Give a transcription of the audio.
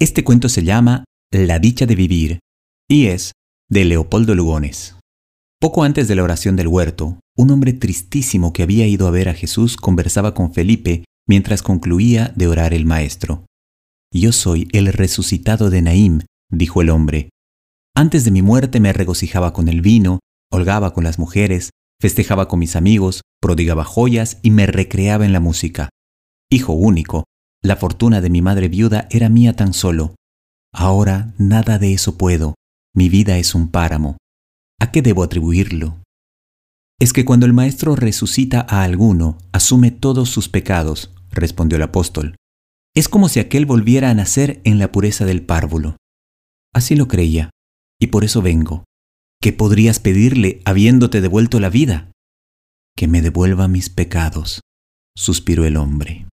Este cuento se llama La dicha de vivir y es de Leopoldo Lugones. Poco antes de la oración del huerto, un hombre tristísimo que había ido a ver a Jesús conversaba con Felipe mientras concluía de orar el maestro. Yo soy el resucitado de Naim, dijo el hombre. Antes de mi muerte me regocijaba con el vino, holgaba con las mujeres, festejaba con mis amigos, prodigaba joyas y me recreaba en la música. Hijo único, la fortuna de mi madre viuda era mía tan solo. Ahora nada de eso puedo. Mi vida es un páramo. ¿A qué debo atribuirlo? Es que cuando el Maestro resucita a alguno, asume todos sus pecados, respondió el apóstol. Es como si aquel volviera a nacer en la pureza del párvulo. Así lo creía, y por eso vengo. ¿Qué podrías pedirle habiéndote devuelto la vida? Que me devuelva mis pecados, suspiró el hombre.